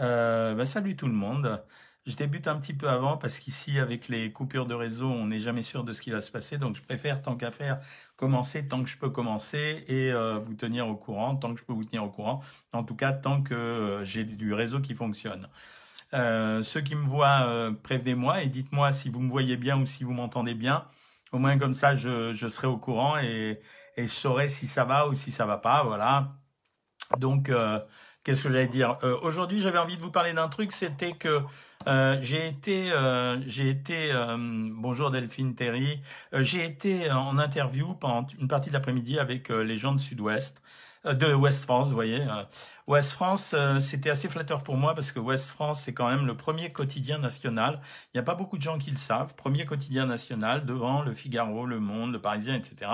Euh, bah, salut tout le monde. Je débute un petit peu avant parce qu'ici, avec les coupures de réseau, on n'est jamais sûr de ce qui va se passer. Donc, je préfère, tant qu'à faire, commencer tant que je peux commencer et euh, vous tenir au courant, tant que je peux vous tenir au courant. En tout cas, tant que euh, j'ai du réseau qui fonctionne. Ceux qui me voient, prévenez-moi et dites-moi si vous me voyez bien ou si vous m'entendez bien. Au moins, comme ça, je, serai au courant et, et je saurai si ça va ou si ça va pas. Voilà. Donc, qu'est-ce que j'allais dire? Euh, Aujourd'hui, j'avais envie de vous parler d'un truc, c'était que euh, j'ai été, euh, j'ai été, euh, bonjour Delphine Terry, j'ai été en interview pendant une partie de l'après-midi avec les gens de Sud-Ouest, de Ouest France, vous voyez. euh. Ouest France, euh, c'était assez flatteur pour moi parce que Ouest France, c'est quand même le premier quotidien national. Il n'y a pas beaucoup de gens qui le savent. Premier quotidien national devant le Figaro, le Monde, le Parisien, etc.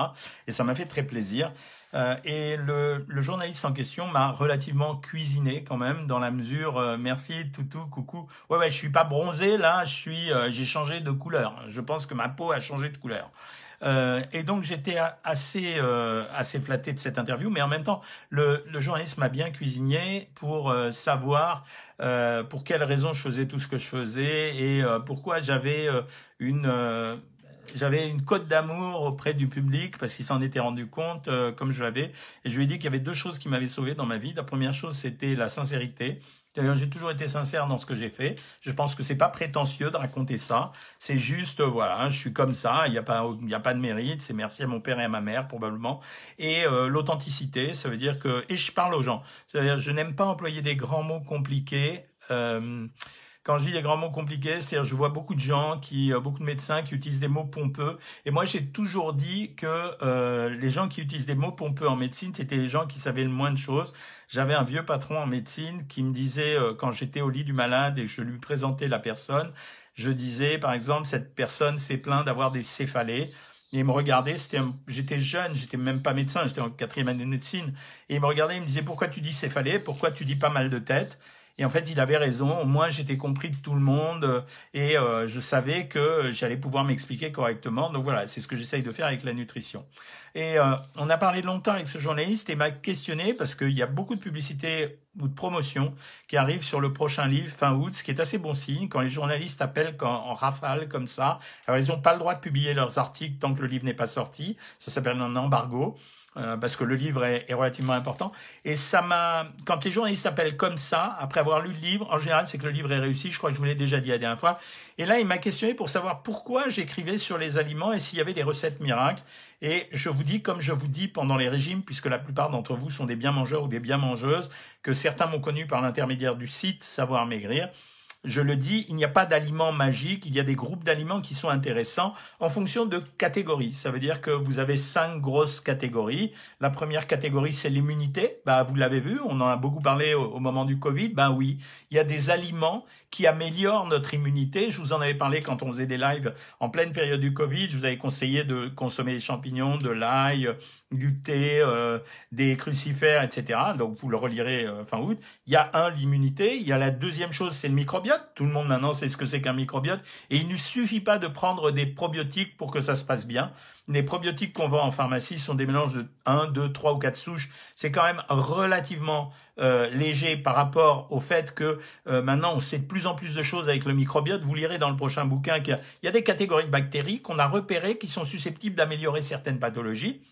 Et ça m'a fait très plaisir. Euh, et le, journaliste en question m'a relativement cuisiné quand même dans la mesure euh, merci toutou coucou ouais ouais je suis pas bronzé là je suis euh, j'ai changé de couleur je pense que ma peau a changé de couleur euh, et donc j'étais assez euh, assez flatté de cette interview mais en même temps le, le journaliste m'a bien cuisiné pour euh, savoir euh, pour quelles raisons je faisais tout ce que je faisais et euh, pourquoi j'avais euh, une j'avais une cote d'amour auprès du public parce qu'il s'en était rendu compte, euh, comme je l'avais. Et je lui ai dit qu'il y avait deux choses qui m'avaient sauvé dans ma vie. La première chose, c'était la sincérité. D'ailleurs, j'ai toujours été sincère dans ce que j'ai fait. Je pense que c'est pas prétentieux de raconter ça. C'est juste, voilà, hein, je suis comme ça. Il n'y a pas, il a pas de mérite. C'est merci à mon père et à ma mère probablement. Et euh, l'authenticité, ça veut dire que, et je parle aux gens. C'est-à-dire, je n'aime pas employer des grands mots compliqués. Euh, quand je dis des grands mots compliqués, c'est-à-dire je vois beaucoup de gens qui, euh, beaucoup de médecins qui utilisent des mots pompeux. Et moi, j'ai toujours dit que euh, les gens qui utilisent des mots pompeux en médecine, c'était les gens qui savaient le moins de choses. J'avais un vieux patron en médecine qui me disait, euh, quand j'étais au lit du malade et je lui présentais la personne, je disais, par exemple, cette personne s'est plaint d'avoir des céphalées. Et il me regardait, c'était un- j'étais jeune, j'étais même pas médecin, j'étais en quatrième année de médecine. Et il me regardait, il me disait, pourquoi tu dis céphalée Pourquoi tu dis pas mal de tête et en fait, il avait raison. Au moins, j'étais compris de tout le monde euh, et euh, je savais que j'allais pouvoir m'expliquer correctement. Donc voilà, c'est ce que j'essaye de faire avec la nutrition. Et euh, on a parlé longtemps avec ce journaliste et m'a questionné parce qu'il y a beaucoup de publicité ou de promotion qui arrive sur le prochain livre fin août, ce qui est assez bon signe quand les journalistes appellent quand- en rafale comme ça. Alors, ils n'ont pas le droit de publier leurs articles tant que le livre n'est pas sorti. Ça s'appelle un embargo. Euh, parce que le livre est, est relativement important. Et ça m'a, quand les journalistes appellent comme ça, après avoir lu le livre, en général, c'est que le livre est réussi. Je crois que je vous l'ai déjà dit la dernière fois. Et là, il m'a questionné pour savoir pourquoi j'écrivais sur les aliments et s'il y avait des recettes miracles. Et je vous dis, comme je vous dis pendant les régimes, puisque la plupart d'entre vous sont des bien mangeurs ou des bien mangeuses, que certains m'ont connu par l'intermédiaire du site Savoir Maigrir. Je le dis, il n'y a pas d'aliments magiques, il y a des groupes d'aliments qui sont intéressants en fonction de catégories. Ça veut dire que vous avez cinq grosses catégories. La première catégorie, c'est l'immunité. Bah, vous l'avez vu, on en a beaucoup parlé au, moment du Covid. Ben oui, il y a des aliments qui améliorent notre immunité. Je vous en avais parlé quand on faisait des lives en pleine période du Covid. Je vous avais conseillé de consommer des champignons, de l'ail, du thé, euh, des crucifères, etc. Donc vous le relirez euh, fin août. Il y a un, l'immunité. Il y a la deuxième chose, c'est le microbiote. Tout le monde maintenant sait ce que c'est qu'un microbiote. Et il ne suffit pas de prendre des probiotiques pour que ça se passe bien. Les probiotiques qu'on vend en pharmacie sont des mélanges de 1, 2, 3 ou 4 souches. C'est quand même relativement euh, léger par rapport au fait que euh, maintenant on sait de plus en plus de choses avec le microbiote. Vous lirez dans le prochain bouquin qu'il y a, il y a des catégories de bactéries qu'on a repérées qui sont susceptibles d'améliorer certaines pathologies.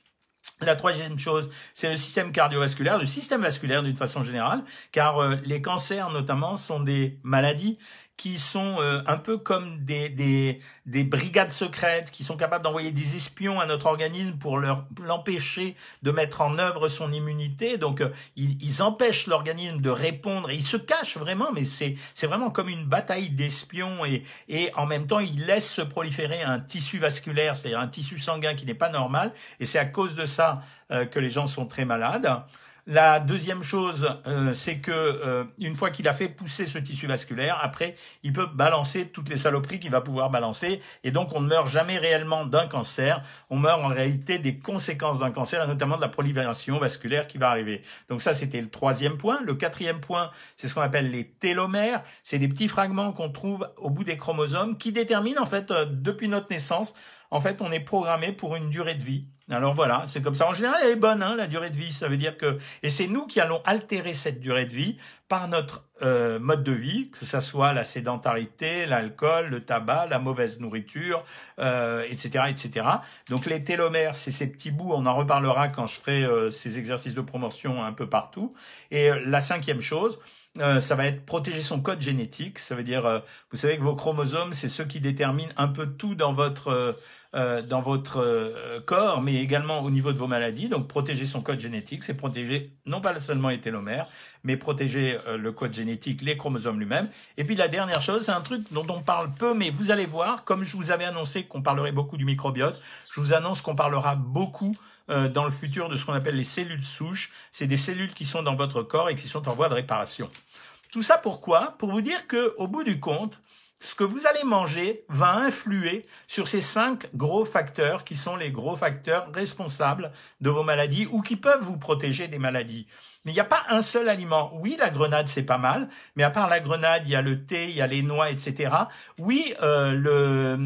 La troisième chose, c'est le système cardiovasculaire, le système vasculaire d'une façon générale, car euh, les cancers notamment sont des maladies qui sont euh, un peu comme des, des, des brigades secrètes qui sont capables d'envoyer des espions à notre organisme pour l'empêcher de mettre en œuvre son immunité. Donc euh, ils, ils empêchent l'organisme de répondre et ils se cachent vraiment, mais c'est c'est vraiment comme une bataille d'espions et et en même temps ils laissent se proliférer un tissu vasculaire, c'est-à-dire un tissu sanguin qui n'est pas normal et c'est à cause de ça euh, que les gens sont très malades. La deuxième chose, euh, c'est que euh, une fois qu'il a fait pousser ce tissu vasculaire, après, il peut balancer toutes les saloperies qu'il va pouvoir balancer, et donc on ne meurt jamais réellement d'un cancer. On meurt en réalité des conséquences d'un cancer, et notamment de la prolifération vasculaire qui va arriver. Donc ça, c'était le troisième point. Le quatrième point, c'est ce qu'on appelle les télomères. C'est des petits fragments qu'on trouve au bout des chromosomes qui déterminent en fait euh, depuis notre naissance. En fait, on est programmé pour une durée de vie. Alors voilà, c'est comme ça. En général, elle est bonne, hein, la durée de vie. Ça veut dire que, et c'est nous qui allons altérer cette durée de vie par notre euh, mode de vie, que ce soit la sédentarité, l'alcool, le tabac, la mauvaise nourriture, euh, etc., etc. Donc les télomères, c'est ces petits bouts. On en reparlera quand je ferai euh, ces exercices de promotion un peu partout. Et euh, la cinquième chose, euh, ça va être protéger son code génétique. Ça veut dire, euh, vous savez que vos chromosomes, c'est ceux qui déterminent un peu tout dans votre euh, dans votre corps, mais également au niveau de vos maladies. Donc, protéger son code génétique, c'est protéger non pas seulement les télomères, mais protéger le code génétique, les chromosomes lui-même. Et puis la dernière chose, c'est un truc dont on parle peu, mais vous allez voir, comme je vous avais annoncé qu'on parlerait beaucoup du microbiote, je vous annonce qu'on parlera beaucoup dans le futur de ce qu'on appelle les cellules souches. C'est des cellules qui sont dans votre corps et qui sont en voie de réparation. Tout ça pourquoi? Pour vous dire que, au bout du compte, ce que vous allez manger va influer sur ces cinq gros facteurs qui sont les gros facteurs responsables de vos maladies ou qui peuvent vous protéger des maladies. Mais il n'y a pas un seul aliment. Oui, la grenade, c'est pas mal, mais à part la grenade, il y a le thé, il y a les noix, etc. Oui, euh,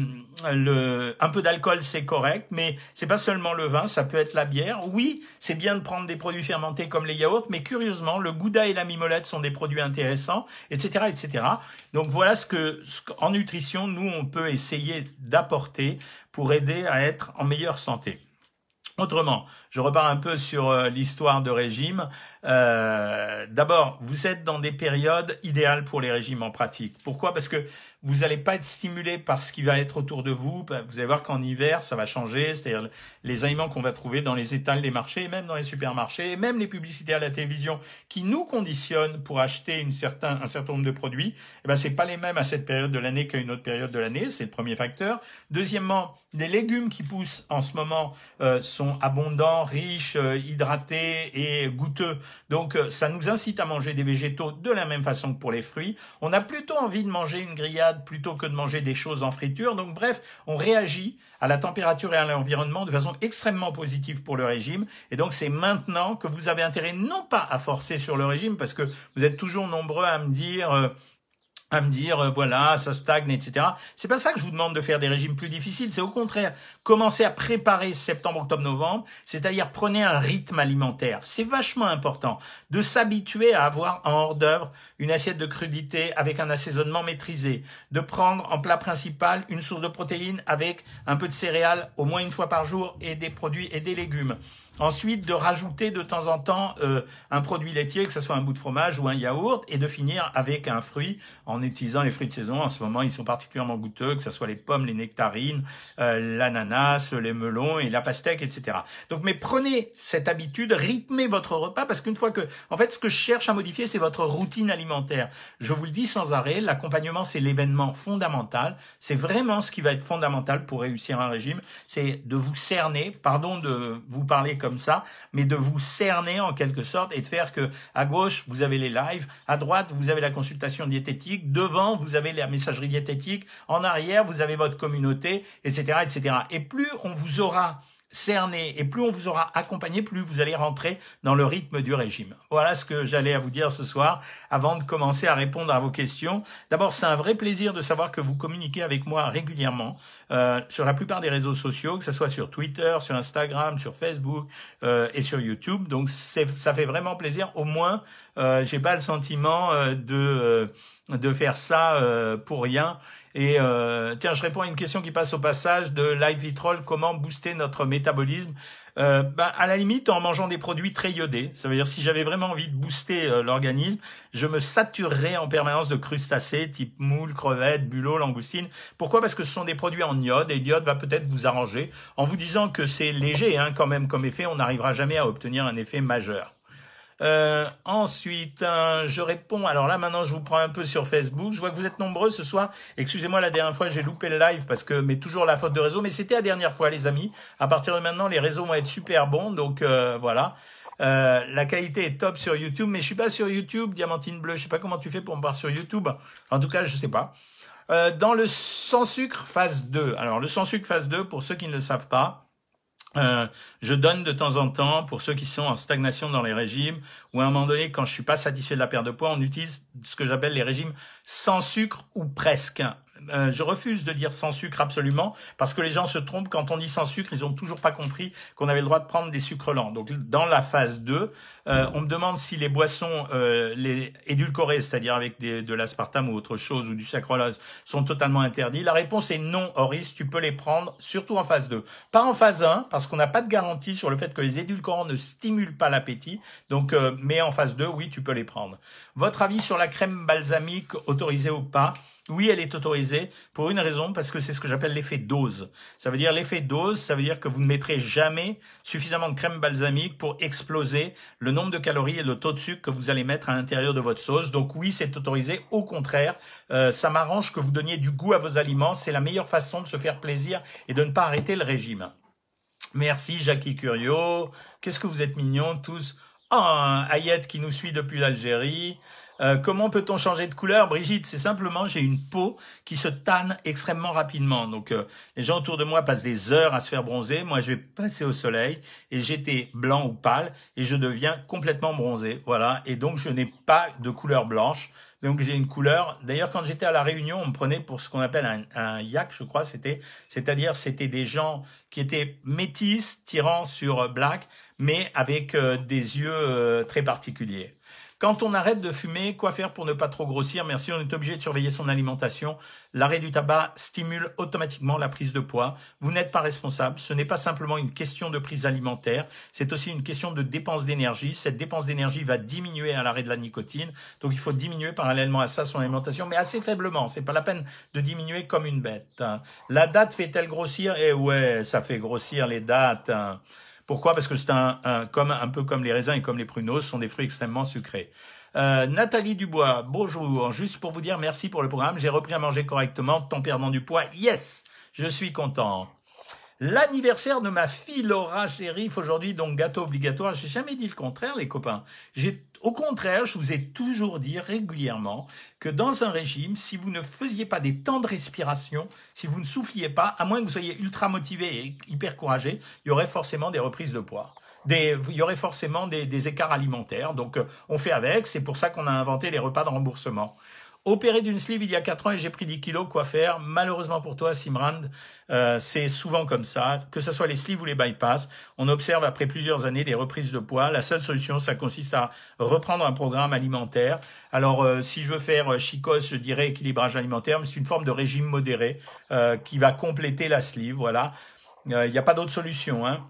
un peu d'alcool, c'est correct, mais c'est pas seulement le vin, ça peut être la bière. Oui, c'est bien de prendre des produits fermentés comme les yaourts, mais curieusement, le gouda et la mimolette sont des produits intéressants, etc., etc. Donc voilà ce que, en nutrition, nous, on peut essayer d'apporter pour aider à être en meilleure santé. Autrement, je repars un peu sur euh, l'histoire de régime. Euh, D'abord, vous êtes dans des périodes idéales pour les régimes en pratique. Pourquoi? Parce que vous n'allez pas être stimulé par ce qui va être autour de vous. Bah, vous allez voir qu'en hiver, ça va changer. C'est-à-dire les aliments qu'on va trouver dans les étals des marchés, même dans les supermarchés, même les publicités à la télévision qui nous conditionnent pour acheter une certain, un certain nombre de produits, eh ben, c'est pas les mêmes à cette période de l'année qu'à une autre période de l'année. C'est le premier facteur. Deuxièmement, les légumes qui poussent en ce moment euh, sont abondants, riches, euh, hydratés et goûteux. Donc euh, ça nous incite à manger des végétaux de la même façon que pour les fruits. On a plutôt envie de manger une grillade plutôt que de manger des choses en friture. Donc bref, on réagit à la température et à l'environnement de façon extrêmement positive pour le régime. Et donc c'est maintenant que vous avez intérêt non pas à forcer sur le régime parce que vous êtes toujours nombreux à me dire à me dire euh, voilà ça stagne etc c'est pas ça que je vous demande de faire des régimes plus difficiles. C'est au contraire commencer à préparer septembre octobre novembre c'est-à-dire prenez un rythme alimentaire. C'est vachement important de s'habituer à avoir en hors d'œuvre une assiette de crudité avec un assaisonnement maîtrisé de prendre en plat principal une source de protéines avec un peu de céréales au moins une fois par jour et des produits et des légumes. Ensuite, de rajouter de temps en temps euh, un produit laitier, que ce soit un bout de fromage ou un yaourt, et de finir avec un fruit en utilisant les fruits de saison. En ce moment, ils sont particulièrement goûteux, que ce soit les pommes, les nectarines, euh, l'ananas, les melons et la pastèque, etc. Donc, mais prenez cette habitude, rythmez votre repas, parce qu'une fois que, en fait, ce que je cherche à modifier, c'est votre routine alimentaire. Je vous le dis sans arrêt, l'accompagnement, c'est l'événement fondamental. C'est vraiment ce qui va être fondamental pour réussir un régime. C'est de vous cerner, pardon de vous parler comme ça, mais de vous cerner en quelque sorte et de faire que à gauche vous avez les lives, à droite vous avez la consultation diététique, devant vous avez la messagerie diététique, en arrière vous avez votre communauté, etc., etc. Et plus on vous aura cerné et plus on vous aura accompagné, plus vous allez rentrer dans le rythme du régime. Voilà ce que j'allais à vous dire ce soir avant de commencer à répondre à vos questions. D'abord, c'est un vrai plaisir de savoir que vous communiquez avec moi régulièrement euh, sur la plupart des réseaux sociaux, que ce soit sur Twitter, sur Instagram, sur Facebook euh, et sur YouTube. Donc, ça fait vraiment plaisir. Au moins, euh, j'ai pas le sentiment euh, de euh, de faire ça pour rien et euh, tiens, je réponds à une question qui passe au passage de Live Vitrol. Comment booster notre métabolisme? Euh, bah, à la limite en mangeant des produits très iodés. Ça veut dire si j'avais vraiment envie de booster euh, l'organisme, je me saturerais en permanence de crustacés type moule, crevettes, bulots, langoustines. Pourquoi? Parce que ce sont des produits en iode et l'iode va peut-être vous arranger en vous disant que c'est léger hein, quand même comme effet. On n'arrivera jamais à obtenir un effet majeur. Euh, ensuite, euh, je réponds. Alors là, maintenant, je vous prends un peu sur Facebook. Je vois que vous êtes nombreux ce soir. Excusez-moi, la dernière fois, j'ai loupé le live parce que, mais toujours la faute de réseau. Mais c'était la dernière fois, les amis. À partir de maintenant, les réseaux vont être super bons. Donc euh, voilà. la qualité est top sur YouTube, mais je suis pas sur YouTube, Diamantine Bleue. Je sais pas comment tu fais pour me voir sur YouTube. En tout cas, je sais pas. dans le sans sucre phase 2. Alors le sans sucre phase 2, pour ceux qui ne le savent pas, euh, je donne de temps en temps pour ceux qui sont en stagnation dans les régimes ou à un moment donné quand je suis pas satisfait de la perte de poids, on utilise ce que j'appelle les régimes sans sucre ou presque. Euh, je refuse de dire sans sucre absolument, parce que les gens se trompent quand on dit sans sucre, ils ont toujours pas compris qu'on avait le droit de prendre des sucres lents. Donc dans la phase 2, euh, on me demande si les boissons euh, les édulcorées, c'est-à-dire avec des, de l'aspartame ou autre chose, ou du sacrolose, sont totalement interdits. La réponse est non, Horis, tu peux les prendre, surtout en phase 2. Pas en phase 1, parce qu'on n'a pas de garantie sur le fait que les édulcorants ne stimulent pas l'appétit, donc mais en phase 2, oui, tu peux les prendre. Votre avis sur la crème balsamique autorisée ou pas? Oui, elle est autorisée pour une raison, parce que c'est ce que j'appelle l'effet dose. Ça veut dire l'effet dose, ça veut dire que vous ne mettrez jamais suffisamment de crème balsamique pour exploser le nombre de calories et le taux de sucre que vous allez mettre à l'intérieur de votre sauce. Donc oui, c'est autorisé. Au contraire, euh, ça m'arrange que vous donniez du goût à vos aliments. C'est la meilleure façon de se faire plaisir et de ne pas arrêter le régime. Merci Jackie Curio. Qu'est-ce que vous êtes mignons tous. Oh, Ayette qui nous suit depuis l'Algérie. Euh, comment peut-on changer de couleur, Brigitte? C'est simplement j'ai une peau qui se tanne extrêmement rapidement. Donc euh, les gens autour de moi passent des heures à se faire bronzer. Moi, je vais passer au soleil et j'étais blanc ou pâle et je deviens complètement bronzé. Voilà. Et donc je n'ai pas de couleur blanche. Donc j'ai une couleur. D'ailleurs, quand j'étais à la Réunion, on me prenait pour ce qu'on appelle un, un yak, je crois. C'était, c'est-à-dire, c'était des gens qui étaient métis, tirant sur black, mais avec euh, des yeux très particuliers. Quand on arrête de fumer, quoi faire pour ne pas trop grossir? Merci, on est obligé de surveiller son alimentation. L'arrêt du tabac stimule automatiquement la prise de poids. Vous n'êtes pas responsable. Ce n'est pas simplement une question de prise alimentaire, c'est aussi une question de dépense d'énergie. Cette dépense d'énergie va diminuer à l'arrêt de la nicotine. Donc il faut diminuer parallèlement à ça son alimentation, mais assez faiblement. C'est pas la peine de diminuer comme une bête. La date fait-elle grossir? Eh ouais, ça fait grossir les dates. Pourquoi? Parce que c'est un, comme, un peu comme les raisins et comme les pruneaux, ce sont des fruits extrêmement sucrés. Euh, Nathalie Dubois, bonjour. Juste pour vous dire merci pour le programme. J'ai repris à manger correctement, tant perdant du poids. Yes, je suis content. L'anniversaire de ma fille Laura Chérif aujourd'hui, donc gâteau obligatoire. J'ai jamais dit le contraire, les copains. Au contraire, je vous ai toujours dit régulièrement que dans un régime, si vous ne faisiez pas des temps de respiration, si vous ne souffliez pas, à moins que vous soyez ultra motivé et hyper courageux, il y aurait forcément des reprises de poids. Il y aurait forcément des, des écarts alimentaires. Donc, euh, on fait avec. C'est pour ça qu'on a inventé les repas de remboursement. Opéré d'une sleeve il y a 4 ans et j'ai pris 10 kilos, quoi faire? Malheureusement pour toi, Simrand, euh, c'est souvent comme ça, que ce soit les sleeves ou les bypass. On observe après plusieurs années des reprises de poids. La seule solution, ça consiste à reprendre un programme alimentaire. Alors, euh, si je veux faire euh, chicos, je dirais équilibrage alimentaire, mais c'est une forme de régime modéré euh, qui va compléter la sleeve, voilà. Il n'y a pas d'autre solution, hein.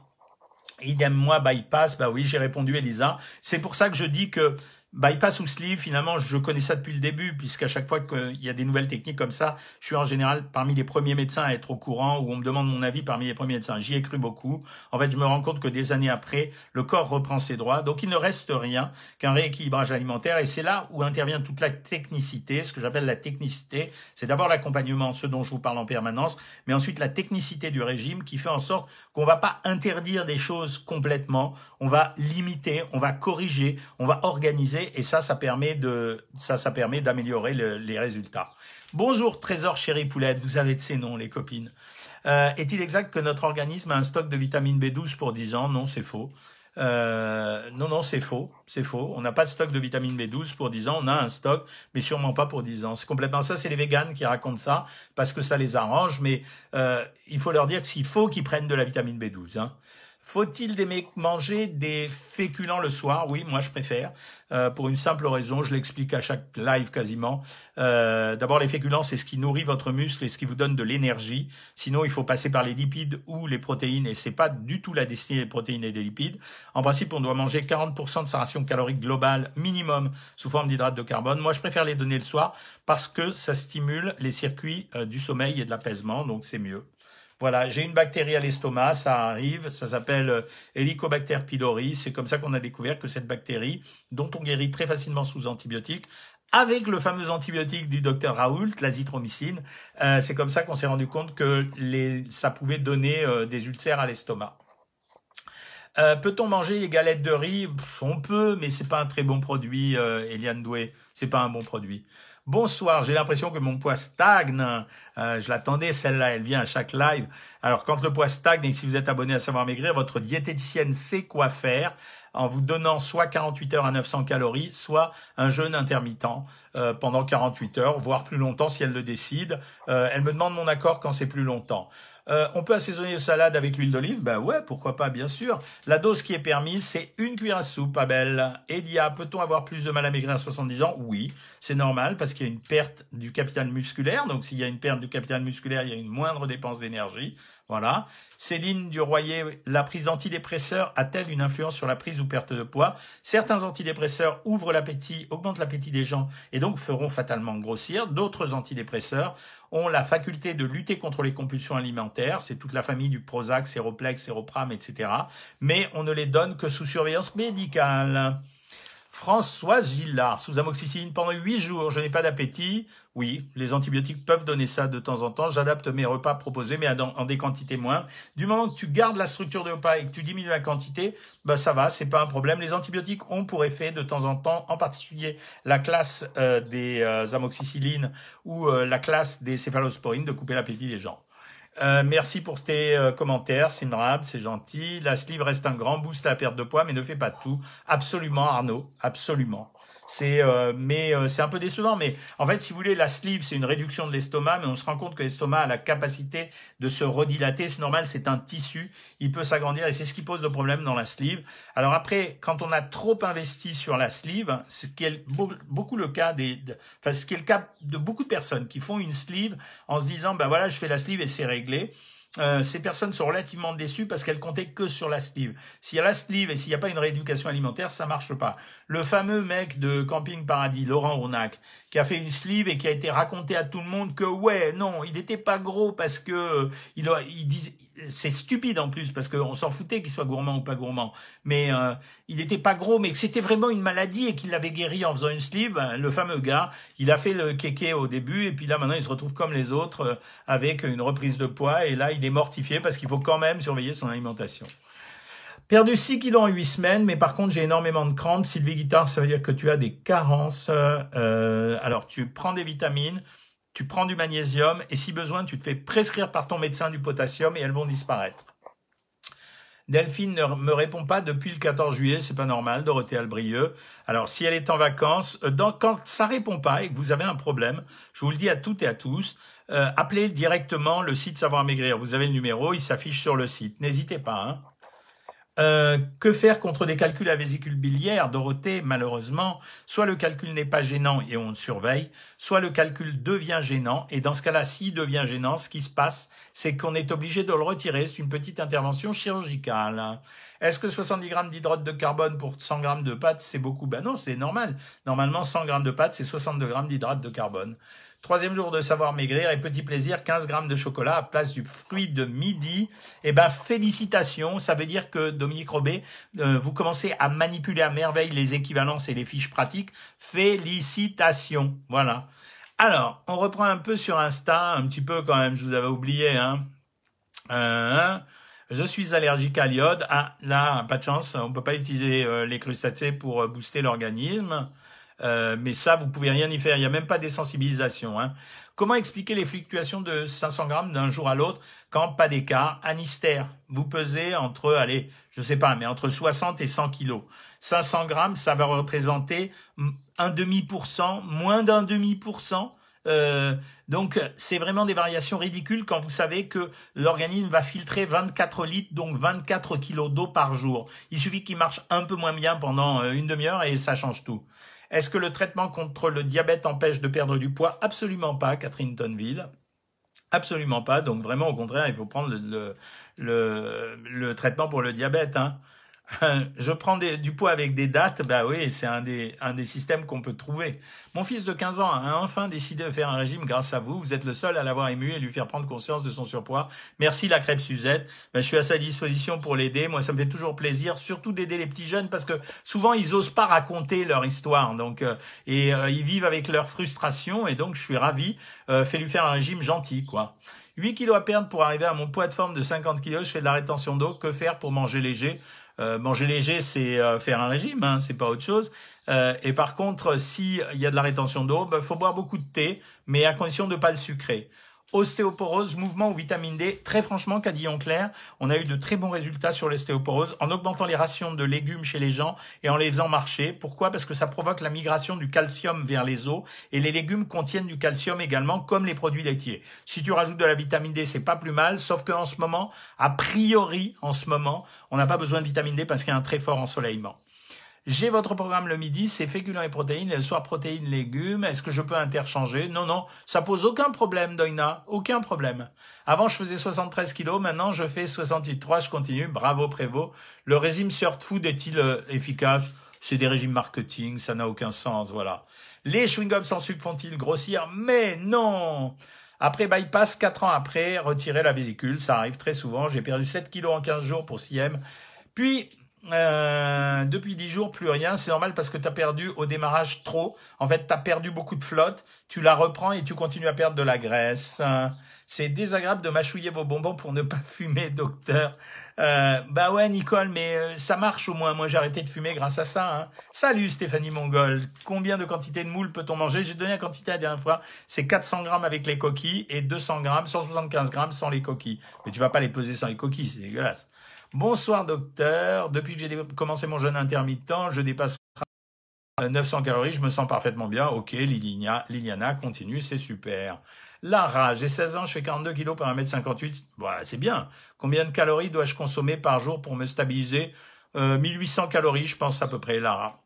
Idem moi bypass, bah oui, j'ai répondu Elisa. C'est pour ça que je dis que Bypass ou sleeve, finalement, je connais ça depuis le début, puisqu'à chaque fois qu'il y a des nouvelles techniques comme ça, je suis en général parmi les premiers médecins à être au courant, ou on me demande mon avis parmi les premiers médecins. J'y ai cru beaucoup. En fait, je me rends compte que des années après, le corps reprend ses droits, donc il ne reste rien qu'un rééquilibrage alimentaire, et c'est là où intervient toute la technicité, ce que j'appelle la technicité. C'est d'abord l'accompagnement, ce dont je vous parle en permanence, mais ensuite la technicité du régime qui fait en sorte qu'on va pas interdire des choses complètement, on va limiter, on va corriger, on va organiser et ça, ça permet de, ça, ça permet d'améliorer les résultats. Bonjour Trésor chérie poulette, vous avez de ces noms les copines. Euh, Est-il exact que notre organisme a un stock de vitamine B12 pour 10 ans? Non, c'est faux. Euh, non, non, c'est faux, c'est faux. On n'a pas de stock de vitamine B12 pour 10 ans, on a un stock, mais sûrement pas pour 10 ans. C'est complètement ça, c'est les véganes qui racontent ça, parce que ça les arrange, mais euh, il faut leur dire que s'il faut qu'ils prennent de la vitamine B12. Hein. Faut-il manger des féculents le soir? Oui, moi je préfère. Euh, pour une simple raison, je l'explique à chaque live quasiment. Euh, D'abord, les féculents, c'est ce qui nourrit votre muscle et ce qui vous donne de l'énergie. Sinon, il faut passer par les lipides ou les protéines, et c'est pas du tout la destinée des protéines et des lipides. En principe, on doit manger 40% de sa ration calorique globale minimum sous forme d'hydrates de carbone. Moi, je préfère les donner le soir parce que ça stimule les circuits euh, du sommeil et de l'apaisement, donc c'est mieux. Voilà, j'ai une bactérie à l'estomac, ça arrive, ça s'appelle euh, Helicobacter pylori. C'est comme ça qu'on a découvert que cette bactérie, dont on guérit très facilement sous antibiotiques, avec le fameux antibiotique du docteur Raoult, l'azithromycine, euh, c'est comme ça qu'on s'est rendu compte que ça pouvait donner euh, des ulcères à l'estomac. Peut-on manger les galettes de riz? On peut, mais c'est pas un très bon produit, Eliane Doué. C'est pas un bon produit. Bonsoir, j'ai l'impression que mon poids stagne. Euh, je l'attendais, celle-là, elle vient à chaque live. Alors quand le poids stagne et si vous êtes abonné à Savoir Maigrir, votre diététicienne sait quoi faire. en vous donnant soit 48 heures à 900 calories, soit un jeûne intermittent euh, pendant 48 heures, voire plus longtemps si elle le décide. Euh, elle me demande mon accord quand c'est plus longtemps. Euh, on peut assaisonner les salades avec l'huile d'olive? Ben ouais, pourquoi pas, bien sûr. La dose qui est permise, c'est une cuillère à soupe, Abel. Elia, peut-on avoir plus de mal à maigrir à 70 ans? Oui, c'est normal parce qu'il y a une perte du capital musculaire. Donc s'il y a une perte du capital musculaire, il y a une moindre dépense d'énergie. Voilà. Céline du Royer, la prise d'antidépresseurs a-t-elle une influence sur la prise ou perte de poids? Certains antidépresseurs ouvrent l'appétit, augmentent l'appétit des gens et donc feront fatalement grossir. D'autres antidépresseurs ont la faculté de lutter contre les compulsions alimentaires. C'est toute la famille du Prozac, Séroplex, Séropram, etc. Mais on ne les donne que sous surveillance médicale. Françoise Gillard, sous amoxicilline pendant 8 jours, je n'ai pas d'appétit. Oui, les antibiotiques peuvent donner ça de temps en temps. J'adapte mes repas proposés, mais en des quantités moindres. Du moment que tu gardes la structure de repas et que tu diminues la quantité, bah ça va, c'est pas un problème. Les antibiotiques ont pour effet de temps en temps, en particulier la classe euh, des euh, amoxicillines ou euh, la classe des céphalosporines, de couper l'appétit des gens. Euh, merci pour tes euh, commentaires, Simrab, c'est gentil. La sleeve reste un grand boost à la perte de poids, mais ne fait pas tout. Absolument, Arnaud, absolument. C'est, euh, mais euh, c'est un peu décevant. Mais en fait, si vous voulez, la sleeve, c'est une réduction de l'estomac, mais on se rend compte que l'estomac a la capacité de se redilater. C'est normal, c'est un tissu, il peut s'agrandir et c'est ce qui pose le problème dans la sleeve. Alors après, quand on a trop investi sur la sleeve, ce qui est beaucoup le cas des, enfin, ce qui est le cas de beaucoup de personnes qui font une sleeve en se disant, ben voilà, je fais la sleeve et c'est réglé. Euh, ces personnes sont relativement déçues parce qu'elles comptaient que sur la sleeve. S'il y a la sleeve et s'il n'y a pas une rééducation alimentaire, ça marche pas. Le fameux mec de Camping Paradis, Laurent Rounac, qui a fait une sleeve et qui a été raconté à tout le monde que ouais, non, il n'était pas gros parce que il, il disait, c'est stupide en plus parce qu'on s'en foutait qu'il soit gourmand ou pas gourmand, mais euh, il n'était pas gros, mais que c'était vraiment une maladie et qu'il l'avait guéri en faisant une sleeve. Ben, le fameux gars, il a fait le kéké au début et puis là maintenant il se retrouve comme les autres euh, avec une reprise de poids et là il est mortifié parce qu'il faut quand même surveiller son alimentation. Perdu 6 kilos en 8 semaines, mais par contre j'ai énormément de crampes. Sylvie Guitare, ça veut dire que tu as des carences. Euh, alors tu prends des vitamines, tu prends du magnésium, et si besoin, tu te fais prescrire par ton médecin du potassium et elles vont disparaître. Delphine ne me répond pas depuis le 14 juillet, c'est pas normal, Dorothée Albrieux. Alors, si elle est en vacances, euh, quand ça répond pas et que vous avez un problème, je vous le dis à toutes et à tous, euh, appelez directement le site Savoir Maigrir. Vous avez le numéro, il s'affiche sur le site. N'hésitez pas. Hein. Euh, que faire contre des calculs à vésicule biliaire, Dorothée Malheureusement, soit le calcul n'est pas gênant et on le surveille, soit le calcul devient gênant, et dans ce cas-là, s'il devient gênant, ce qui se passe, c'est qu'on est obligé de le retirer, c'est une petite intervention chirurgicale. Est-ce que 70 grammes d'hydrate de carbone pour 100 grammes de pâte, c'est beaucoup? Ben non, c'est normal. Normalement, 100 grammes de pâte, c'est 62 grammes d'hydrate de carbone. Troisième jour de savoir maigrir et petit plaisir, 15 grammes de chocolat à place du fruit de midi. Eh ben, félicitations. Ça veut dire que Dominique Robet, euh, vous commencez à manipuler à merveille les équivalences et les fiches pratiques. Félicitations. Voilà. Alors, on reprend un peu sur Insta, un petit peu quand même, je vous avais oublié, hein. Euh, je suis allergique à l'iode. Ah, là, pas de chance, on peut pas utiliser euh, les crustacés pour booster l'organisme. Euh, mais ça, vous pouvez rien y faire. Il n'y a même pas des sensibilisations. Hein. Comment expliquer les fluctuations de 500 grammes d'un jour à l'autre quand pas d'écart Anistère, vous pesez entre, allez, je sais pas, mais entre 60 et 100 kilos. 500 grammes, ça va représenter un demi pour cent, moins d'un demi pour cent. Euh, donc c'est vraiment des variations ridicules quand vous savez que l'organisme va filtrer 24 litres, donc 24 kilos d'eau par jour. Il suffit qu'il marche un peu moins bien pendant euh, une demi-heure et ça change tout. Est-ce que le traitement contre le diabète empêche de perdre du poids? Absolument pas, Catherine Tonville. Absolument pas. Donc vraiment, au contraire, il faut prendre le, traitement pour le diabète. Hein. Je prends du poids avec des dates, bah oui, c'est un des, un des systèmes qu'on peut trouver. Mon fils de 15 ans a enfin décidé de faire un régime grâce à vous. Vous êtes le seul à l'avoir ému et lui faire prendre conscience de son surpoids. Merci la crêpe Suzette. Ben, je suis à sa disposition pour l'aider. Moi, ça me fait toujours plaisir, surtout d'aider les petits jeunes parce que souvent ils osent pas raconter leur histoire. Donc, euh, et euh, ils vivent avec leur frustration et donc je suis ravi. Euh, fais lui faire un régime gentil, quoi. 8 kilos à perdre pour arriver à mon poids de forme de 50 kilos. Je fais de la rétention d'eau. Que faire pour manger léger? Euh, manger léger, c'est euh, faire un régime, hein, c'est pas autre chose. Euh, et par contre, s'il y a de la rétention d'eau, il bah, faut boire beaucoup de thé, mais à condition de ne pas le sucrer. Ostéoporose, mouvement ou vitamine D. Très franchement, Cadillon Clair, on a eu de très bons résultats sur l'ostéoporose en augmentant les rations de légumes chez les gens et en les faisant marcher. Pourquoi? Parce que ça provoque la migration du calcium vers les os et les légumes contiennent du calcium également comme les produits laitiers. Si tu rajoutes de la vitamine D, c'est pas plus mal, sauf qu'en ce moment, a priori, en ce moment, on n'a pas besoin de vitamine D parce qu'il y a un très fort ensoleillement. J'ai votre programme le midi, c'est féculents et protéines, et le soir protéines, légumes. Est-ce que je peux interchanger? Non, non, ça pose aucun problème, Doina, aucun problème. Avant, je faisais 73 kilos, maintenant, je fais 68,3, je continue. Bravo, Prévost. Le régime Surf Food est-il euh, efficace? C'est des régimes marketing, ça n'a aucun sens, voilà. Les chewing-gums sans sucre font-ils grossir? Mais non après bypass, 4 ans après, retirer la vésicule, ça arrive très souvent. J'ai perdu 7 kilos en 15 jours pour CM. Puis, euh, depuis 10 jours, plus rien. C'est normal parce que tu as perdu au démarrage trop. En fait, tu as perdu beaucoup de flotte. Tu la reprends et tu continues à perdre de la graisse. C'est désagréable de mâchouiller vos bonbons pour ne pas fumer, docteur. Euh, bah ouais, Nicole, mais euh, ça marche au moins. Moi, j'ai arrêté de fumer grâce à ça. Hein. Salut Stéphanie Mongol. Combien de quantité de moules peut-on manger? J'ai donné la quantité la dernière fois. C'est 400 grammes avec les coquilles et 200 grammes, 175 grammes sans les coquilles. Mais tu vas pas les peser sans les coquilles, c'est dégueulasse. Bonsoir docteur, depuis que j'ai commencé mon jeûne intermittent, je dépasse 900 calories, je me sens parfaitement bien. Ok, Liliana, Liliana continue, c'est super. Lara, j'ai 16 ans, je fais 42 kilos par 1m58. Voilà, c'est bien. Combien de calories dois-je consommer par jour pour me stabiliser 1800 euh, calories, je pense à peu près, Lara.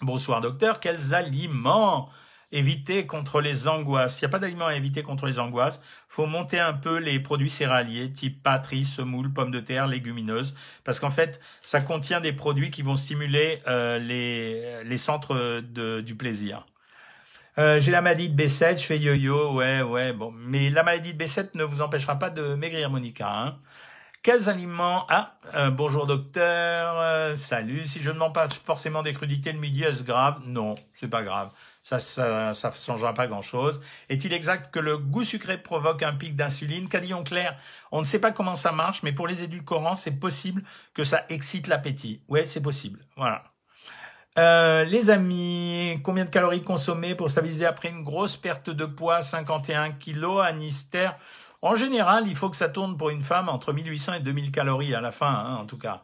Bonsoir docteur, quels aliments éviter contre les angoisses. Il n'y a pas d'aliments à éviter contre les angoisses. faut monter un peu les produits céréaliers, type patrie, semoule, pommes de terre, légumineuses, parce qu'en fait, ça contient des produits qui vont stimuler euh, les, les centres de, du plaisir. Euh, j'ai la maladie de B7, je fais yo-yo, ouais, ouais, bon. Mais la maladie de B7 ne vous empêchera pas de maigrir, Monica. Hein. Quels aliments Ah, euh, bonjour docteur, salut. Si je ne mange pas forcément des crudités le midi, est-ce grave? Non, c'est pas grave ça ça changera pas grand-chose. Est-il exact que le goût sucré provoque un pic d'insuline? Cadillon clair, on ne sait pas comment ça marche, mais pour les édulcorants, c'est possible que ça excite l'appétit. Ouais, c'est possible. Voilà. Euh, les amis, combien de calories consommer pour stabiliser après une grosse perte de poids? 51 kilos à Nister En général, il faut que ça tourne pour une femme entre 1800 et 2000 calories à la fin, hein, en tout cas.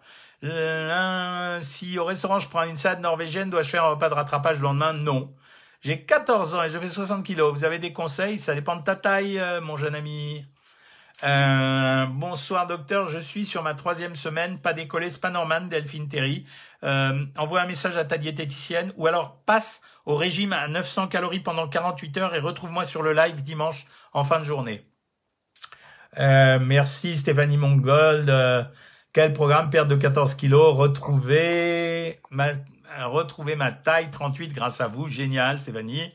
Si au restaurant je prends une salade norvégienne, dois-je faire un repas de rattrapage le lendemain? Non. J'ai 14 ans et je fais 60 kilos. Vous avez des conseils? Ça dépend de ta taille, euh, mon jeune ami. Euh, bonsoir docteur, je suis sur ma troisième semaine, pas décollé, c'est pas normal, Delphine Terry. Euh, envoie un message à ta diététicienne ou alors passe au régime à 900 calories pendant 48 heures et retrouve-moi sur le live dimanche en fin de journée. Euh, merci Stéphanie Mongold. quel programme? Perte de 14 kilos, retrouver ma retrouver ma taille 38 grâce à vous. Génial, Stéphanie.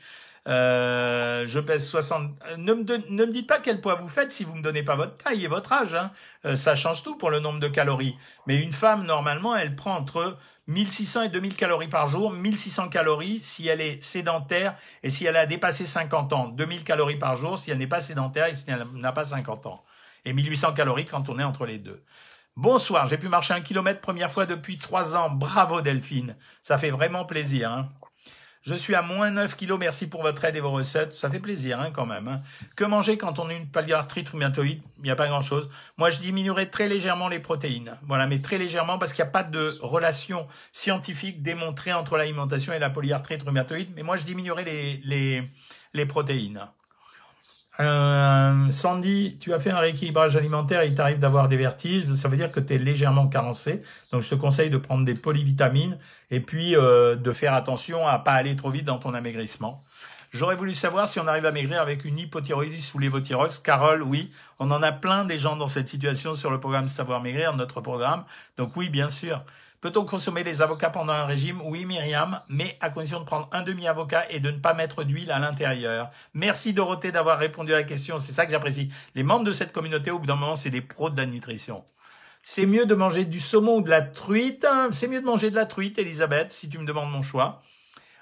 Euh, je pèse 60. Ne me, ne me dites pas quel poids vous faites si vous me donnez pas votre taille et votre âge. Hein. Euh, ça change tout pour le nombre de calories. Mais une femme, normalement, elle prend entre 1600 et 2000 calories par jour. 1600 calories si elle est sédentaire et si elle a dépassé 50 ans. 2000 calories par jour si elle n'est pas sédentaire et si elle n'a pas 50 ans. Et 1800 calories quand on est entre les deux. Bonsoir, j'ai pu marcher un kilomètre première fois depuis trois ans. Bravo Delphine, ça fait vraiment plaisir. Hein. Je suis à moins 9 kilos, merci pour votre aide et vos recettes. Ça fait plaisir hein, quand même. Hein. Que manger quand on a une polyarthrite rhumatoïde? Il n'y a pas grand-chose. Moi, je diminuerai très légèrement les protéines. Voilà, mais très légèrement parce qu'il n'y a pas de relation scientifique démontrée entre l'alimentation et la polyarthrite rhumatoïde. Mais moi, je diminuerai les, les, les protéines. Euh, Sandy, tu as fait un rééquilibrage alimentaire et il t'arrive d'avoir des vertiges, ça veut dire que tu es légèrement carencé. Donc je te conseille de prendre des polyvitamines et puis euh, de faire attention à pas aller trop vite dans ton amaigrissement. J'aurais voulu savoir si on arrive à maigrir avec une hypothyroïdie ou l'évothyrox. Carole, oui, on en a plein des gens dans cette situation sur le programme Savoir Maigrir, notre programme. Donc oui, bien sûr. Peut-on consommer les avocats pendant un régime? Oui, Myriam, mais à condition de prendre un demi-avocat et de ne pas mettre d'huile à l'intérieur. Merci Dorothée d'avoir répondu à la question, c'est ça que j'apprécie. Les membres de cette communauté, au bout d'un moment, c'est des pros de la nutrition. C'est mieux de manger du saumon ou de la truite. C'est mieux de manger de la truite, Elisabeth, si tu me demandes mon choix.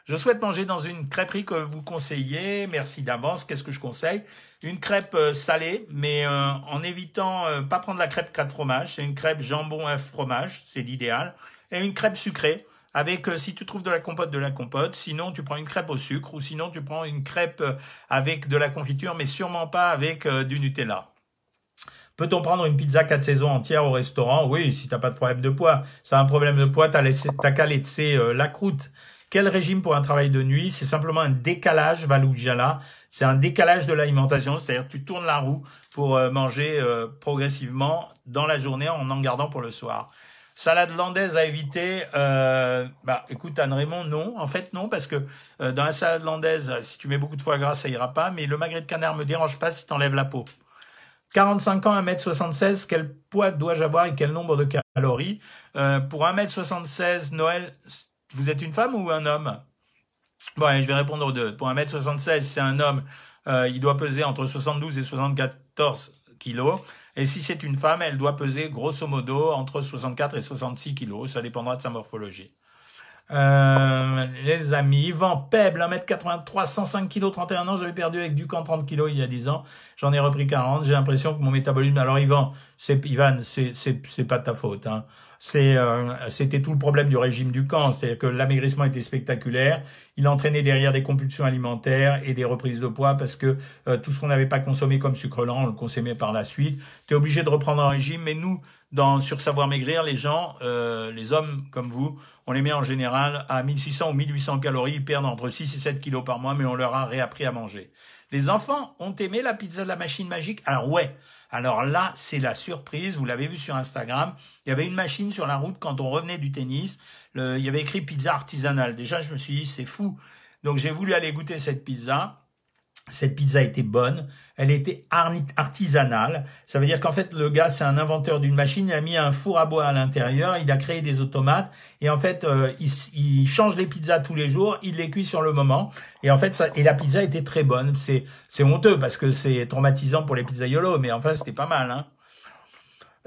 Je souhaite manger dans une crêperie que vous conseillez. Merci d'avance. Qu'est-ce que je conseille? Une crêpe euh, salée, mais euh, en évitant euh, pas prendre la crêpe 4 fromages. C'est une crêpe jambon œuf fromage, c'est l'idéal. Et une crêpe sucrée. avec, euh, si tu trouves de la compote, de la compote. Sinon, tu prends une crêpe au sucre ou sinon tu prends une crêpe euh, avec de la confiture, mais sûrement pas avec euh, du Nutella. Peut-on prendre une pizza 4 saisons entière au restaurant? Oui, si t'as pas de problème de poids. Si t'as un problème de poids, t'as, laissé, t'as qu'à laisser la croûte. Quel régime pour un travail de nuit? C'est simplement un décalage, Valujala. C'est un décalage de l'alimentation, c'est-à-dire tu tournes la roue pour manger progressivement dans la journée en en gardant pour le soir. Salade landaise à éviter. Euh, bah, écoute, Anne Raymond, non. En fait, non, parce que euh, dans la salade landaise, si tu mets beaucoup de foie gras, ça ira pas. Mais le magret de canard me dérange pas si t'enlèves la peau. 45 ans, 1m76, quel poids dois-je avoir et quel nombre de calories? Euh, Pour 1m76, Noël, vous êtes une femme ou un homme? Bon, allez, je vais répondre aux deux. Pour 1m76, c'est un homme, euh, il doit peser entre 72 et 74 kilos. Et si c'est une femme, elle doit peser grosso modo entre 64 et 66 kilos. Ça dépendra de sa morphologie. Euh, les amis, Yvan Peble, 1m83, 105 kg, 31 ans, j'avais perdu avec du camp 30 kg il y a 10 ans, j'en ai repris 40, j'ai l'impression que mon métabolisme, alors Yvan, c'est, Ivan, c'est, c'est, c'est pas ta faute, hein c'est euh, c'était tout le problème du régime du camp, c'est-à-dire que l'amaigrissement était spectaculaire, il entraînait derrière des compulsions alimentaires et des reprises de poids parce que euh, tout ce qu'on n'avait pas consommé comme sucre lent, on le consommait par la suite. Tu es obligé de reprendre un régime, mais nous, dans sur savoir maigrir, les gens, euh, les hommes comme vous, on les met en général à 1600 ou 1800 calories, ils perdent entre 6 et 7 kilos par mois, mais on leur a réappris à manger. Les enfants ont aimé la pizza de la machine magique Alors ouais, alors là, c'est la surprise. Vous l'avez vu sur Instagram. Il y avait une machine sur la route quand on revenait du tennis. il y avait écrit pizza artisanale. Déjà, je me suis dit, c'est fou. Donc j'ai voulu aller goûter cette pizza. Cette pizza était bonne, elle était artisanale. Ça veut dire qu'en fait, le gars, c'est un inventeur d'une machine. Il a mis un four à bois à l'intérieur. Il a créé des automates. Et en fait, euh, il, change les pizzas tous les jours. Il les cuit sur le moment. Et en fait, et la pizza était très bonne. C'est, c'est honteux parce que c'est traumatisant pour les pizzaiolos. Mais enfin, c'était pas mal, hein.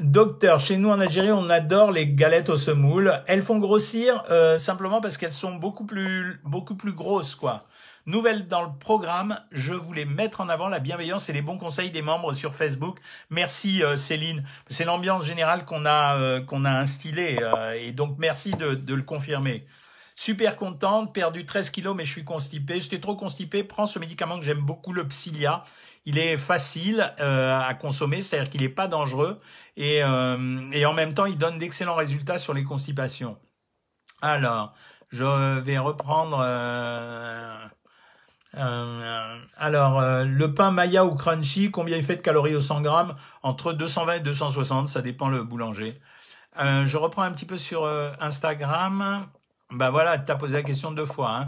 Docteur, chez nous en Algérie, on adore les galettes au semoule. Elles font grossir euh, simplement parce qu'elles sont beaucoup plus beaucoup plus grosses, quoi. Nouvelle dans le programme, je voulais mettre en avant la bienveillance et les bons conseils des membres sur Facebook. Merci euh, Céline. C'est l'ambiance générale qu'on a euh, qu'on a instillée euh, et donc merci de, de, le confirmer. Super contente, perdu 13 kilos mais je suis constipé. J'étais trop constipé, prends ce médicament que j'aime beaucoup, le Psyllia. Il est facile à consommer, c'est-à-dire qu'il n'est pas dangereux et, et en même temps il donne d'excellents résultats sur les constipations. Alors, je vais reprendre alors, euh, le pain Maya ou crunchy, combien il fait de calories au 100 grammes? Entre 220 et 260, ça dépend le boulanger. Euh, je reprends un petit peu sur Instagram. Bah voilà, tu as posé la question deux fois. Hein.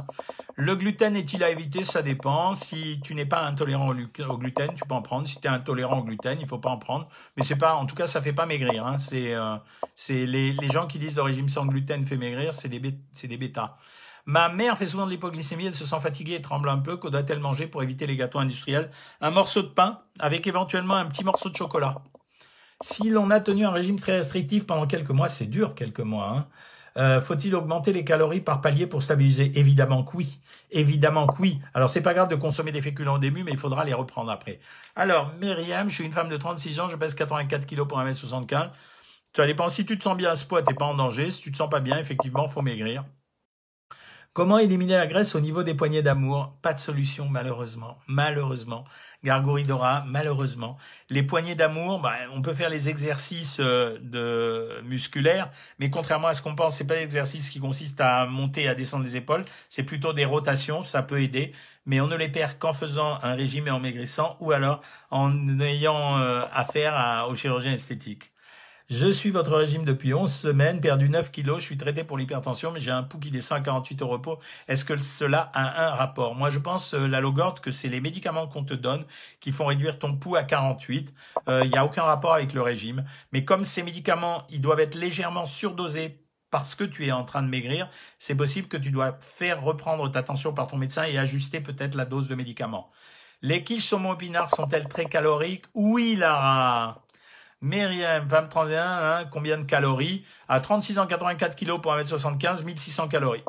Le gluten est-il à éviter? Ça dépend. Si tu n'es pas intolérant au gluten, tu peux en prendre. Si tu es intolérant au gluten, il faut pas en prendre. Mais c'est pas, en tout cas, ça fait pas maigrir. Hein. C'est, c'est les, les gens qui disent le régime sans gluten fait maigrir, c'est des, c'est des bêtas. Ma mère fait souvent de l'hypoglycémie, elle se sent fatiguée et tremble un peu. Que doit-elle manger pour éviter les gâteaux industriels Un morceau de pain avec éventuellement un petit morceau de chocolat. Si l'on a tenu un régime très restrictif pendant quelques mois, c'est dur quelques mois, hein. euh, faut-il augmenter les calories par palier pour stabiliser? Évidemment que oui. Évidemment que oui. Alors c'est pas grave de consommer des féculents au début, mais il faudra les reprendre après. Alors, Myriam, je suis une femme de 36 ans, je pèse 84 kilos pour 1m75. Ça dépend. Si tu te sens bien à ce poids, t'es pas en danger. Si tu te sens pas bien, effectivement, faut maigrir. Comment éliminer la graisse au niveau des poignées d'amour? Pas de solution, malheureusement. Malheureusement. Gargouridora, malheureusement. Les poignées d'amour, bah, on peut faire les exercices euh, de musculaires, mais contrairement à ce qu'on pense, c'est pas l'exercice qui consiste à monter et à descendre les épaules, c'est plutôt des rotations, ça peut aider, mais on ne les perd qu'en faisant un régime et en maigrissant, ou alors en ayant euh, affaire au chirurgien esthétique. Je suis votre régime depuis 11 semaines, perdu 9 kilos, je suis traité pour l'hypertension, mais j'ai un pouls qui descend à 48 au repos. Est-ce que cela a un rapport? Moi, je pense, euh, la Logorde, que c'est les médicaments qu'on te donne qui font réduire ton pouls à 48. Euh, il n'y a aucun rapport avec le régime. Mais comme ces médicaments, ils doivent être légèrement surdosés parce que tu es en train de maigrir, c'est possible que tu dois faire reprendre ta tension par ton médecin et ajuster peut-être la dose de médicaments. Les quiches saumon épinards sont-elles très caloriques? Oui, Lara. Myriam, femme 31, hein, combien de calories? À 36 ans, 84 kilos pour 1m75, 1600 calories.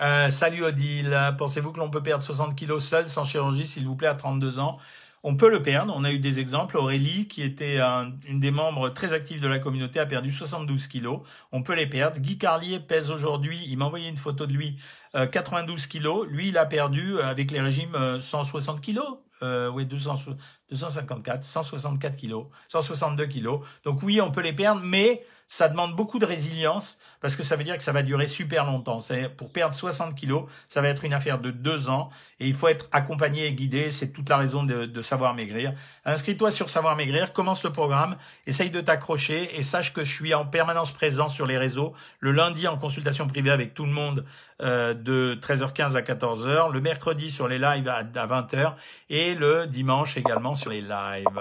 Euh, salut Odile, pensez-vous que l'on peut perdre 60 kilos seul sans chirurgie, s'il vous plaît, à 32 ans? On peut le perdre. On a eu des exemples. Aurélie, qui était une des membres très actifs de la communauté, a perdu 72 kilos. On peut les perdre. Guy Carlier pèse aujourd'hui, il m'a envoyé une photo de lui, 92 euh, kilos. Lui, il a perdu euh, avec les régimes 160 euh, kilos. Euh, oui, 254, 164 kilos, 162 kilos. Donc oui, on peut les perdre, mais ça demande beaucoup de résilience parce que ça veut dire que ça va durer super longtemps. Pour perdre 60 kilos, ça va être une affaire de deux ans et il faut être accompagné et guidé. C'est toute la raison de, de savoir maigrir. Inscris-toi sur savoir maigrir, commence le programme, essaye de t'accrocher et sache que je suis en permanence présent sur les réseaux. Le lundi en consultation privée avec tout le monde euh, de 13h15 à 14h, le mercredi sur les lives à, à 20h et le dimanche également sur les lives.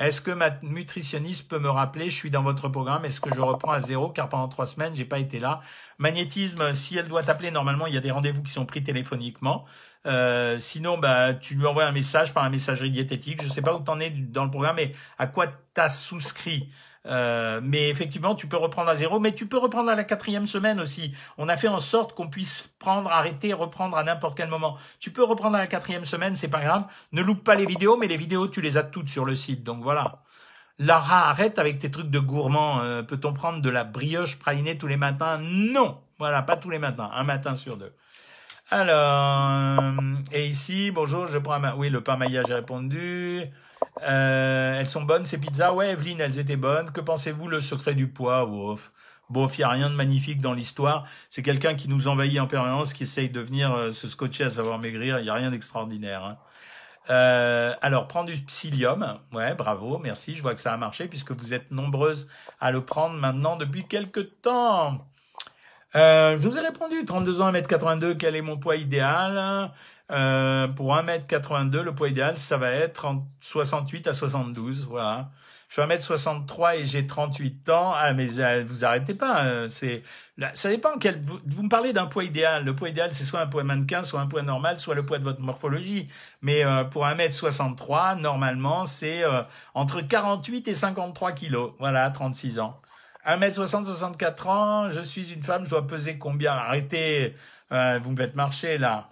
Est-ce que ma nutritionniste peut me rappeler, je suis dans votre programme, est-ce que je reprends à zéro car pendant trois semaines, j'ai pas été là Magnétisme, si elle doit t'appeler, normalement, il y a des rendez-vous qui sont pris téléphoniquement. Euh, sinon, bah, tu lui envoies un message par la messagerie diététique. Je sais pas où tu en es dans le programme et à quoi tu as souscrit? Euh, mais effectivement, tu peux reprendre à zéro, mais tu peux reprendre à la quatrième semaine aussi. On a fait en sorte qu'on puisse prendre, arrêter, reprendre à n'importe quel moment. Tu peux reprendre à la quatrième semaine, c'est pas grave. Ne loupe pas les vidéos, mais les vidéos, tu les as toutes sur le site. Donc voilà. Lara, arrête avec tes trucs de gourmand. Euh, peut-on prendre de la brioche pralinée tous les matins? Non. Voilà, pas tous les matins. Un matin sur deux. Alors, euh, et ici, bonjour, je prends un... Oui, le pain maillage, j'ai répondu. Euh, elles sont bonnes ces pizzas? Ouais, Evelyne, elles étaient bonnes. Que pensez-vous le secret du poids? Bof, bof, il n'y a rien de magnifique dans l'histoire. C'est quelqu'un qui nous envahit en permanence, qui essaye de venir euh, se scotcher à savoir maigrir. Il n'y a rien d'extraordinaire. Hein. Euh, alors, prendre du psyllium, ouais, bravo, merci, je vois que ça a marché puisque vous êtes nombreuses à le prendre maintenant depuis quelques temps. Euh, je vous ai répondu, 32 ans, 1m82, quel est mon poids idéal? Euh, pour 1m82, le poids idéal, ça va être entre 68 à 72. Voilà. Je suis 1m63 et j'ai 38 ans. Ah, mais euh, vous arrêtez pas. Euh, c'est, ça dépend quel, vous, vous me parlez d'un poids idéal. Le poids idéal, c'est soit un poids mannequin, soit un poids normal, soit le poids de votre morphologie. Mais euh, pour 1m63, normalement, c'est entre 48 et 53 kilos. Voilà, 36 ans. 1m60, 64 ans, je suis une femme, je dois peser combien? Arrêtez, vous me faites marcher là.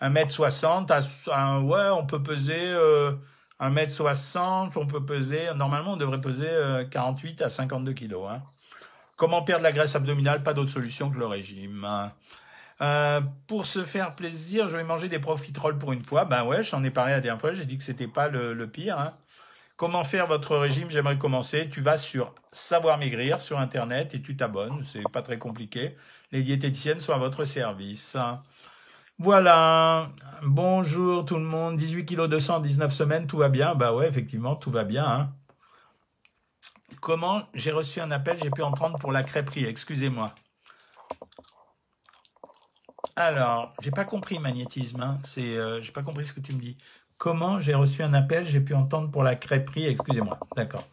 1m60, à, ouais, on peut peser euh, 1m60, on peut peser, normalement on devrait peser 48 euh, à 52 kilos. Hein. Comment perdre la graisse abdominale? Pas d'autre solution que le régime. Hein. Euh, pour se faire plaisir, je vais manger des profiteroles pour une fois. Ben ouais, j'en ai parlé la dernière fois, j'ai dit que c'était pas le, pire. Hein. Comment faire votre régime? J'aimerais commencer. Tu vas sur Savoir Maigrir sur Internet et tu t'abonnes. C'est pas très compliqué. Les diététiciennes sont à votre service. Voilà, bonjour tout le monde, 18 kg 219 semaines, tout va bien? Bah ouais, effectivement, tout va bien. Hein. Comment j'ai reçu un appel, j'ai pu en prendre pour la crêperie, excusez-moi. Alors, j'ai pas compris magnétisme, hein. c'est, euh, j'ai pas compris ce que tu me dis. Comment j'ai reçu un appel, j'ai pu entendre pour la crêperie, excusez-moi. D'accord.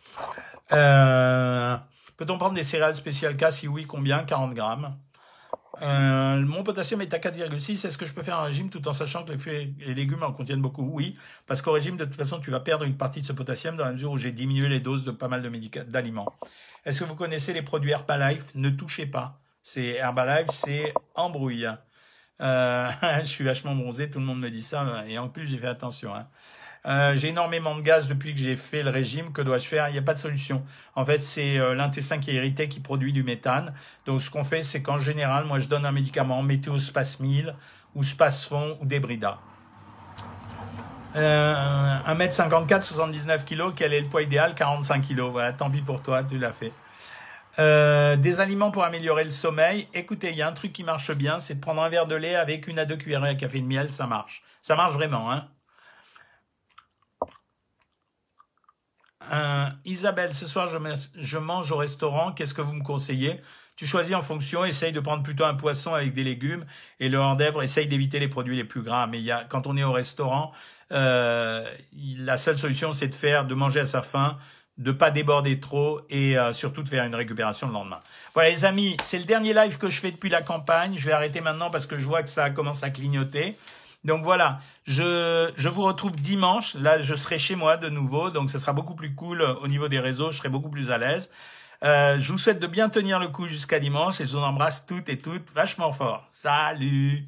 Euh, peut-on prendre des céréales spéciales? K Si oui, combien? 40 grammes. Euh, mon potassium est à 4,6. Est-ce que je peux faire un régime tout en sachant que les fruits et légumes en contiennent beaucoup? Oui, parce qu'au régime, de toute façon, tu vas perdre une partie de ce potassium dans la mesure où j'ai diminué les doses de pas mal d'aliments. Est-ce que vous connaissez les produits Herbalife? Ne touchez pas. C'est Herbalife, c'est embrouille. Euh, je suis vachement bronzé, tout le monde me dit ça, et en plus j'ai fait attention. Hein. Euh, j'ai énormément de gaz depuis que j'ai fait le régime. Que dois-je faire? Il n'y a pas de solution. En fait, c'est euh, l'intestin qui est irrité qui produit du méthane. Donc, ce qu'on fait, c'est qu'en général, moi, je donne un médicament météospasmil ou spasfon ou débrida. Euh, 1m54, 79 kg, quel est le poids idéal? 45 kg. Voilà, tant pis pour toi, tu l'as fait. Euh, des aliments pour améliorer le sommeil. Écoutez, il y a un truc qui marche bien, c'est de prendre un verre de lait avec une à deux cuillerées à café de miel, ça marche. Ça marche vraiment, hein. Euh, Isabelle, ce soir, je, mange au restaurant. Qu'est-ce que vous me conseillez? Tu choisis en fonction. Essaye de prendre plutôt un poisson avec des légumes. Et le hors d'œuvre, essaye d'éviter les produits les plus gras. Mais il y a, quand on est au restaurant, euh, la seule solution, c'est de faire, de manger à sa faim, de pas déborder trop et euh, surtout de faire une récupération le lendemain. Voilà les amis, c'est le dernier live que je fais depuis la campagne. Je vais arrêter maintenant parce que je vois que ça commence à clignoter. Donc voilà, je, je vous retrouve dimanche. Là, je serai chez moi de nouveau, donc ce sera beaucoup plus cool au niveau des réseaux. Je serai beaucoup plus à l'aise. Euh, je vous souhaite de bien tenir le coup jusqu'à dimanche et je vous embrasse toutes et toutes vachement fort. Salut